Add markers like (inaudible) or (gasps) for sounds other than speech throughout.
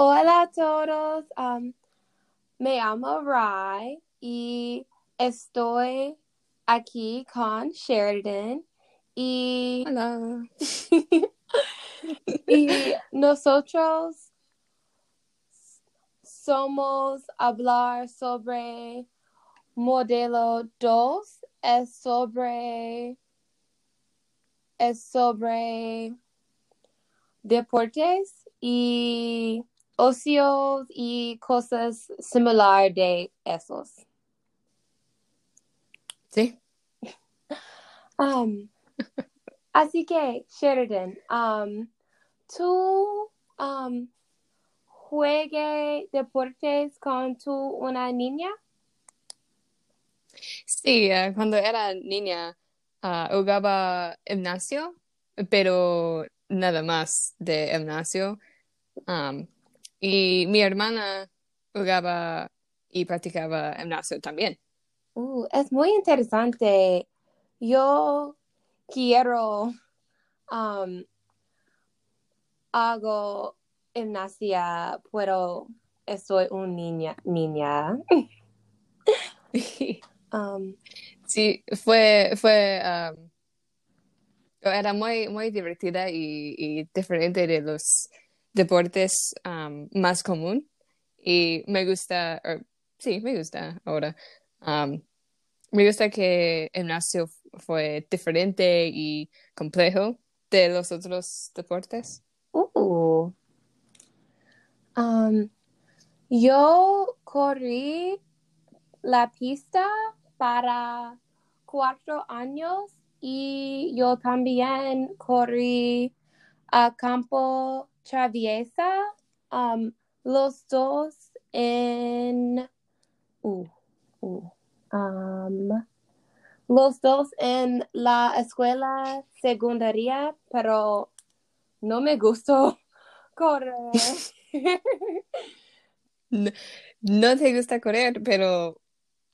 Hola a todos. Um, me llamo Rai y estoy aquí con Sheridan y, Hola. (laughs) y nosotros somos hablar sobre modelo 2 es sobre es sobre deportes y ocios y cosas similar de esos. Sí. Um, así que, Sheridan, um, ¿tú um, juegue deportes con tu una niña? Sí, eh, cuando era niña ah, jugaba gimnasio, pero nada más de gimnasio. Um, y mi hermana jugaba y practicaba gimnasio también. Uh, es muy interesante. Yo quiero um, hago gimnasia, pero soy una niña, niña. (laughs) Um, Sí, fue, fue, um, era muy, muy divertida y, y diferente de los deportes más común. Y me gusta, or- sí, me gusta ahora. Me gusta que el gimnasio fue diferente y complejo de los otros deportes. uh. Um, yo corrí la pista para cuatro años y yo también corrí a campo traviesa, um, los dos en, uh, uh, um, los dos en la escuela secundaria, pero no me gustó (laughs) correr. No, no te gusta correr, pero,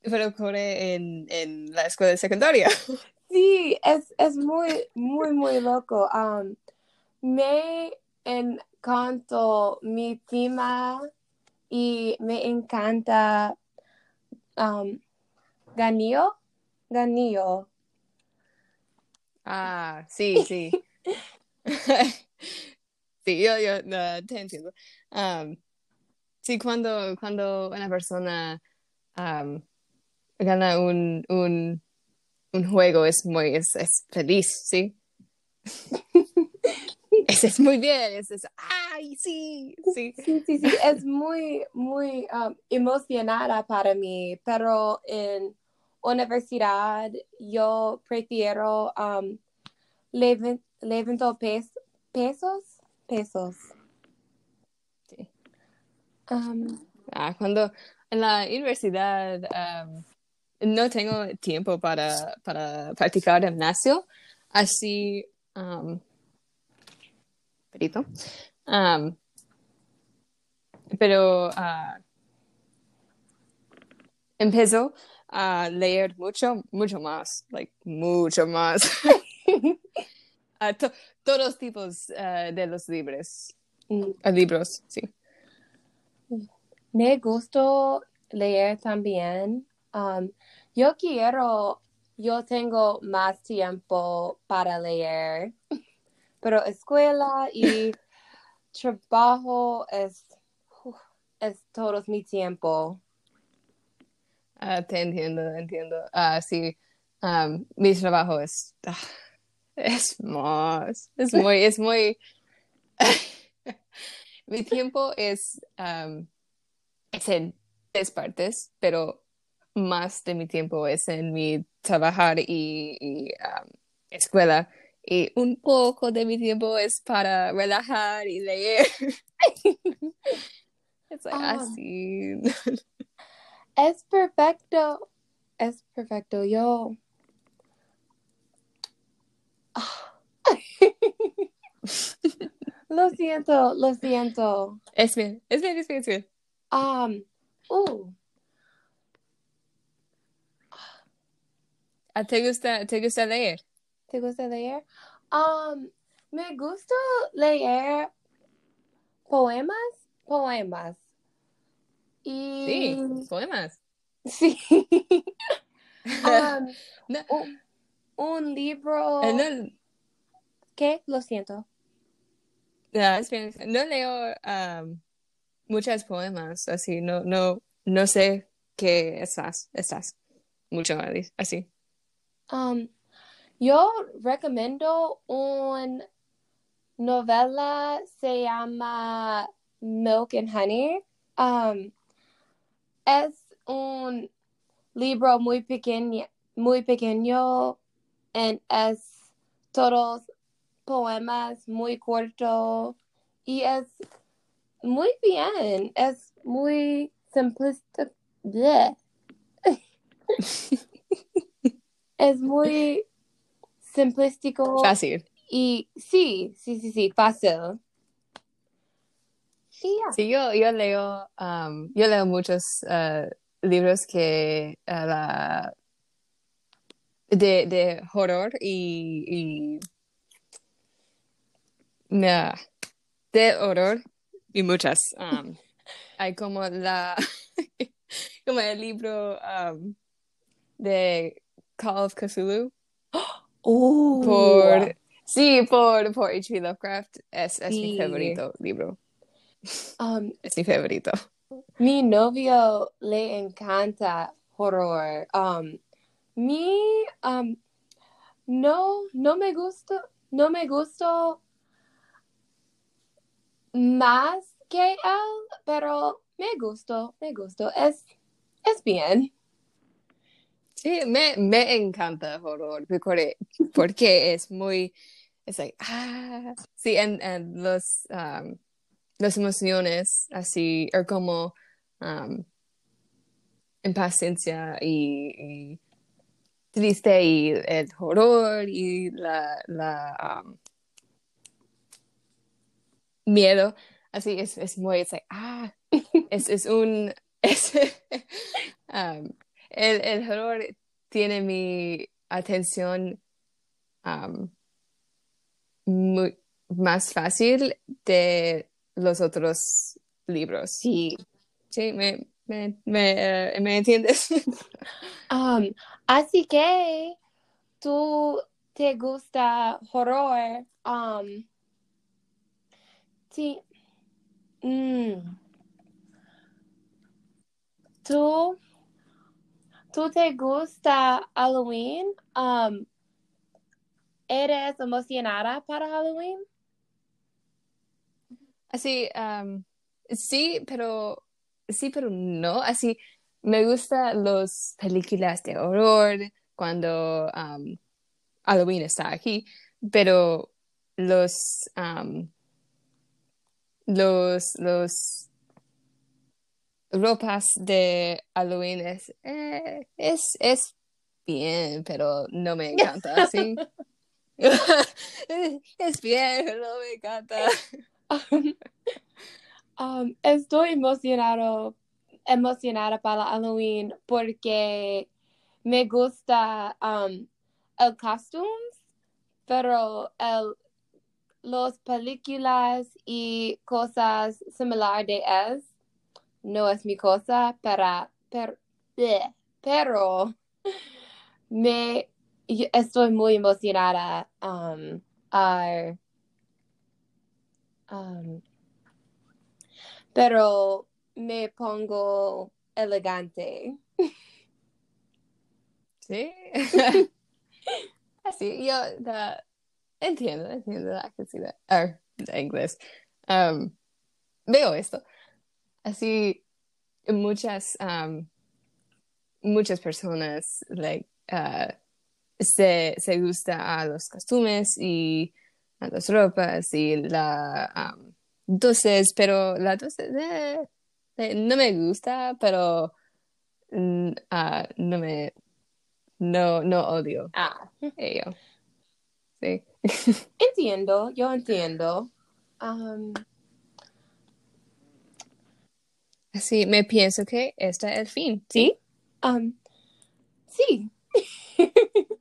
pero corre en, en la escuela secundaria. Sí, es, es muy, muy, muy loco. Um, me encantó mi prima y me encanta um, Ganillo. Ganillo. Ah, (laughs) sí, sí. Sí, yo, yo no, te entiendo. Um, sí, cuando, cuando una persona um, gana un, un, un juego es muy, es, es feliz, ¿sí? (laughs) (laughs) Es, es muy bien, es, es, ay, sí, sí. Sí, sí, sí, es muy, muy um, emocionada para mí, pero en universidad yo prefiero um, levanto pes- pesos, pesos. Sí. Um, Ah, cuando en la universidad um, no tengo tiempo para, para practicar gimnasio, así, um, perito, um, pero ah, empezó a leer mucho, mucho más, like, mucho más, (laughs) to- todos los tipos ah, de los libros, mm, ah, libros, sí. me gusta leer también. Um, yo quiero, yo tengo más tiempo para leer, (laughs) pero escuela y trabajo es, uf, es todo mi tiempo. Ah, te entiendo, entiendo. Ah, sí, um, mi trabajo es, ah, es más, es (laughs) muy, es muy, (laughs) mi tiempo es, um, es en tres partes, pero más de mi tiempo es en mi trabajar y, y, um, escuela. Y un poco de mi tiempo es para relajar y leer. (laughs) Es like, Ah. así. Es perfecto, es perfecto. Yo. Ah. lo siento, lo siento. Es bien, es bien, es bien, es bien. Um, uh, Ah, ¿Te gusta, te gusta leer? ¿Te gusta leer? Um, me gusta leer poemas poemas. Y Sí, poemas. (laughs) sí. (laughs) Um, No, un, un libro eh, no, ¿Qué? Lo siento. no, bien, no leo um, muchas poemas, así, no, no, no sé qué estás, estás mucho así. Um, yo recomiendo una novela se llama Milk and Honey. Um, es un libro muy pequeño, muy pequeño and es todos poemas muy corto y es muy bien, es muy simplista. (laughs) es muy simplístico Fácil. y sí, sí, sí, sí, fácil. Y. Sí, yo, yo leo, um, yo leo muchos uh, libros que uh, la- de, de horror y, y nah, de horror y muchas. Um, (laughs) hay como la (laughs) como el libro um, de Call of Cthulhu (gasps) Oh. Por sí por por H.P. Lovecraft es, es mi favorito libro Um, (laughs) es mi favorito mi novio le encanta horror. Um, mi, um, no, no me gusta, no me gustó más que él, pero me gustó, me gustó. Es, es bien. Sí, me, me encanta horror porque, es muy, es like, ah, sí, en, en los, um, las emociones así, o como um, impaciencia y, y triste y el horror y la, la um, miedo, así es, es muy, es like, ah, es, es un, (laughs) es, um, el, el horror tiene mi atención um, muy, más fácil de los otros libros. Sí. Sí, me, me, me, ¿me entiendes? (laughs) Um, así que tú te gusta horror. Um, sí. Mm. Tú, tú te gusta Halloween. Um, ¿eres emocionada para Halloween? Así, um, sí, pero sí, pero no. Así, me gustan las películas de horror cuando um, Halloween está aquí, pero los, um, los, los ropas de Halloween es, eh, es, es bien, pero no me encanta, ¿sí? (laughs) Es bien, pero no me encanta. (laughs) Um, estoy emocionado, emocionada para Halloween porque me gusta um, el costumes, pero el, los películas y cosas similares de es no es mi cosa, para, per- bleh, pero me estoy muy emocionada um, um, pero me pongo elegante. Sí. (laughs) Así, yo da- entiendo, entiendo, I can see that. Or, the inglés. Um, veo esto. Así, muchas, um, muchas personas, like, uh, se, se gusta a los costumes y a las ropas y la, um, dulces, pero la dulce, eh, eh, no me gusta, pero mm, ah, no me, no, no odio Ah, ello. Sí. (laughs) entiendo, yo entiendo. Um, Así me pienso que este es el fin, ¿sí? um, sí. (laughs)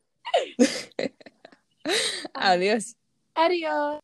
Adiós. Adiós.